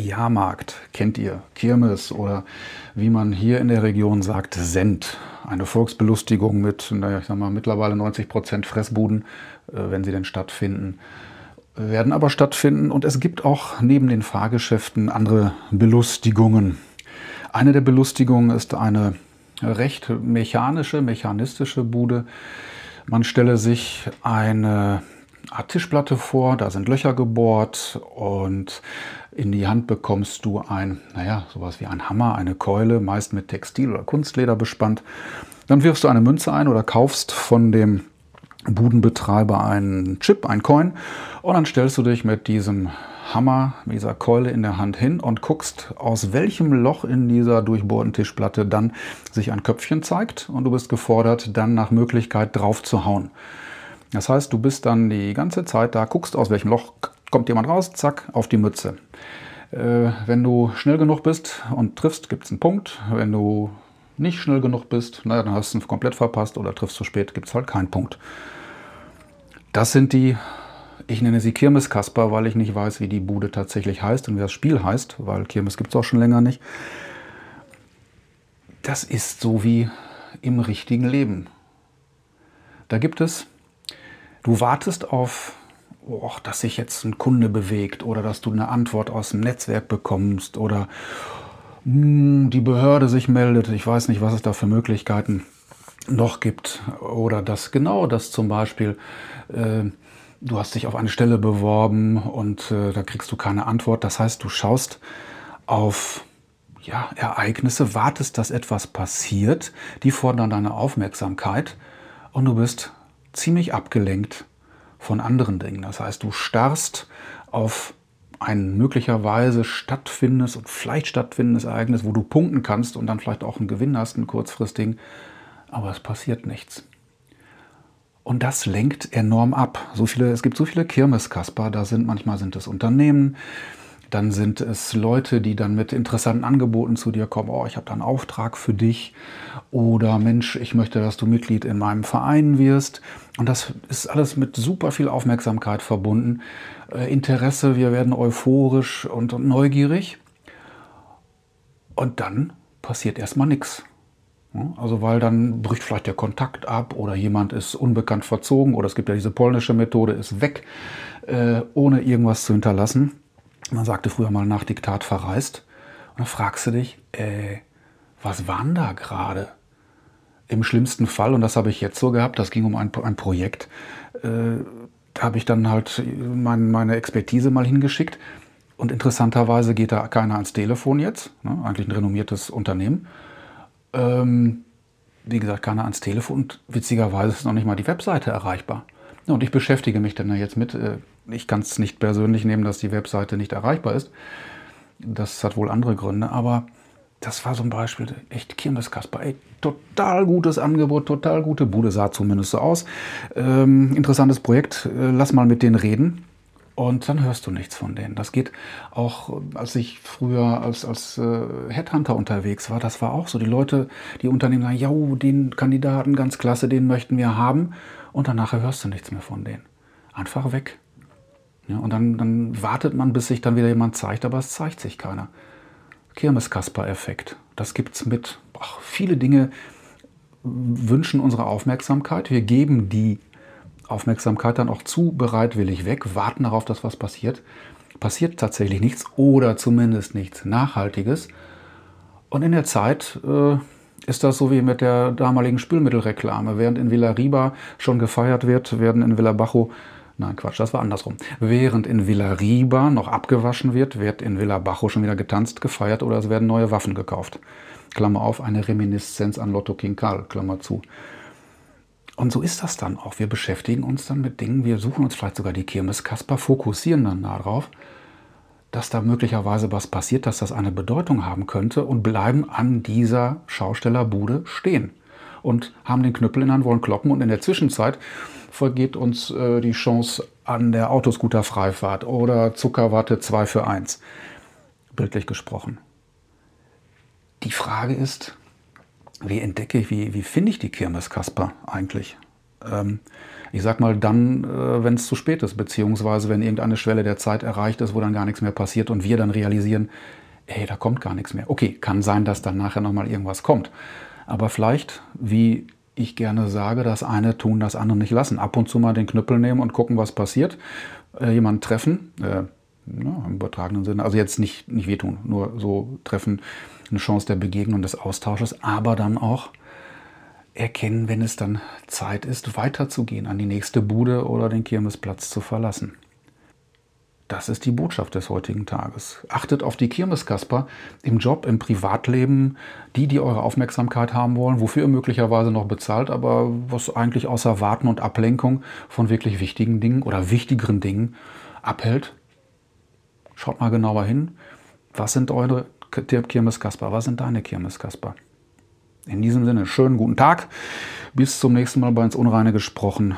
Jahrmarkt kennt ihr, Kirmes oder wie man hier in der Region sagt, Send. Eine Volksbelustigung mit, naja, ich sag mal, mittlerweile 90 Prozent Fressbuden, äh, wenn sie denn stattfinden, werden aber stattfinden. Und es gibt auch neben den Fahrgeschäften andere Belustigungen. Eine der Belustigungen ist eine recht mechanische, mechanistische Bude. Man stelle sich eine Art Tischplatte vor, da sind Löcher gebohrt und in die Hand bekommst du ein, naja, sowas wie ein Hammer, eine Keule, meist mit Textil oder Kunstleder bespannt. Dann wirfst du eine Münze ein oder kaufst von dem Budenbetreiber einen Chip, ein Coin und dann stellst du dich mit diesem Hammer, mit dieser Keule in der Hand hin und guckst, aus welchem Loch in dieser durchbohrten Tischplatte dann sich ein Köpfchen zeigt und du bist gefordert, dann nach Möglichkeit drauf zu hauen. Das heißt, du bist dann die ganze Zeit da, guckst, aus welchem Loch kommt jemand raus, zack, auf die Mütze. Äh, wenn du schnell genug bist und triffst, gibt es einen Punkt. Wenn du nicht schnell genug bist, naja, dann hast du es komplett verpasst oder triffst zu spät, gibt es halt keinen Punkt. Das sind die, ich nenne sie Kirmes-Kasper, weil ich nicht weiß, wie die Bude tatsächlich heißt und wie das Spiel heißt, weil Kirmes gibt es auch schon länger nicht. Das ist so wie im richtigen Leben. Da gibt es Du wartest auf, oh, dass sich jetzt ein Kunde bewegt oder dass du eine Antwort aus dem Netzwerk bekommst oder hm, die Behörde sich meldet. Ich weiß nicht, was es da für Möglichkeiten noch gibt. Oder dass genau das zum Beispiel, äh, du hast dich auf eine Stelle beworben und äh, da kriegst du keine Antwort. Das heißt, du schaust auf ja, Ereignisse, wartest, dass etwas passiert, die fordern deine Aufmerksamkeit und du bist ziemlich abgelenkt von anderen Dingen. Das heißt, du starrst auf ein möglicherweise stattfindendes und vielleicht stattfindendes Ereignis, wo du punkten kannst und dann vielleicht auch einen Gewinn hast, einen kurzfristigen, aber es passiert nichts. Und das lenkt enorm ab. So viele, es gibt so viele Kirmeskasper, da sind manchmal sind es Unternehmen, dann sind es Leute, die dann mit interessanten Angeboten zu dir kommen. Oh, ich habe da einen Auftrag für dich. Oder Mensch, ich möchte, dass du Mitglied in meinem Verein wirst. Und das ist alles mit super viel Aufmerksamkeit verbunden. Äh, Interesse, wir werden euphorisch und, neugierig. Und dann passiert erstmal nichts. Also weil dann bricht vielleicht der Kontakt ab oder jemand ist unbekannt verzogen oder es gibt ja diese polnische Methode, ist weg, äh, ohne irgendwas zu hinterlassen. Man sagte früher mal nach Diktat verreist. Und dann fragst du dich, äh, was war denn da gerade? Im schlimmsten Fall, und das habe ich jetzt so gehabt, das ging um ein, ein Projekt, äh, da habe ich dann halt mein, meine Expertise mal hingeschickt. Und interessanterweise geht da keiner ans Telefon jetzt, ne? eigentlich ein renommiertes Unternehmen. Ähm, wie gesagt, keiner ans Telefon und witzigerweise ist noch nicht mal die Webseite erreichbar. Und ich beschäftige mich dann jetzt mit, äh, ich kann es nicht persönlich nehmen, dass die Webseite nicht erreichbar ist. Das hat wohl andere Gründe, aber das war so ein Beispiel, echt Kirmeskasper, ey, total gutes Angebot, total gute Bude, sah zumindest so aus. Ähm, interessantes Projekt, äh, lass mal mit denen reden. Und dann hörst du nichts von denen. Das geht auch, als ich früher als, als äh, Headhunter unterwegs war, das war auch so. Die Leute, die Unternehmen sagen, ja, den Kandidaten, ganz klasse, den möchten wir haben. Und danach hörst du nichts mehr von denen. Einfach weg. Ja, und dann, dann wartet man, bis sich dann wieder jemand zeigt, aber es zeigt sich keiner. Kirmes-Kasper-Effekt. Das gibt es mit ach, viele Dinge wünschen unsere Aufmerksamkeit. Wir geben die Aufmerksamkeit dann auch zu bereitwillig weg, warten darauf, dass was passiert. Passiert tatsächlich nichts oder zumindest nichts Nachhaltiges. Und in der Zeit äh, ist das so wie mit der damaligen Spülmittelreklame. Während in Villa Riba schon gefeiert wird, werden in Villa Bajo Nein, Quatsch, das war andersrum. Während in Villa Riba noch abgewaschen wird, wird in Villa Bajo schon wieder getanzt, gefeiert oder es werden neue Waffen gekauft. Klammer auf, eine Reminiszenz an Lotto King Karl, Klammer zu. Und so ist das dann auch. Wir beschäftigen uns dann mit Dingen, wir suchen uns vielleicht sogar die Kirmeskasper, fokussieren dann darauf, dass da möglicherweise was passiert, dass das eine Bedeutung haben könnte und bleiben an dieser Schaustellerbude stehen und haben den Knüppel in der Hand, wollen kloppen und in der Zwischenzeit vergeht uns äh, die Chance an der Autoscooter-Freifahrt oder Zuckerwatte 2 für 1. Bildlich gesprochen. Die Frage ist, wie entdecke ich, wie, wie finde ich die Kirmeskasper eigentlich? Ähm, ich sag mal dann, äh, wenn es zu spät ist, beziehungsweise wenn irgendeine Schwelle der Zeit erreicht ist, wo dann gar nichts mehr passiert und wir dann realisieren, ey, da kommt gar nichts mehr. Okay, kann sein, dass dann nachher nochmal irgendwas kommt. Aber vielleicht, wie ich gerne sage, das eine tun, das andere nicht lassen. Ab und zu mal den Knüppel nehmen und gucken, was passiert. Äh, jemanden treffen, äh, ja, im übertragenen Sinne, also jetzt nicht, nicht wehtun, nur so treffen, eine Chance der Begegnung, des Austausches, aber dann auch erkennen, wenn es dann Zeit ist, weiterzugehen, an die nächste Bude oder den Kirmesplatz zu verlassen. Das ist die Botschaft des heutigen Tages. Achtet auf die Kirmeskasper im Job, im Privatleben, die, die eure Aufmerksamkeit haben wollen, wofür ihr möglicherweise noch bezahlt, aber was eigentlich außer Warten und Ablenkung von wirklich wichtigen Dingen oder wichtigeren Dingen abhält. Schaut mal genauer hin. Was sind eure Kirmeskasper? Was sind deine Kirmeskasper? In diesem Sinne, schönen guten Tag. Bis zum nächsten Mal bei uns Unreine gesprochen.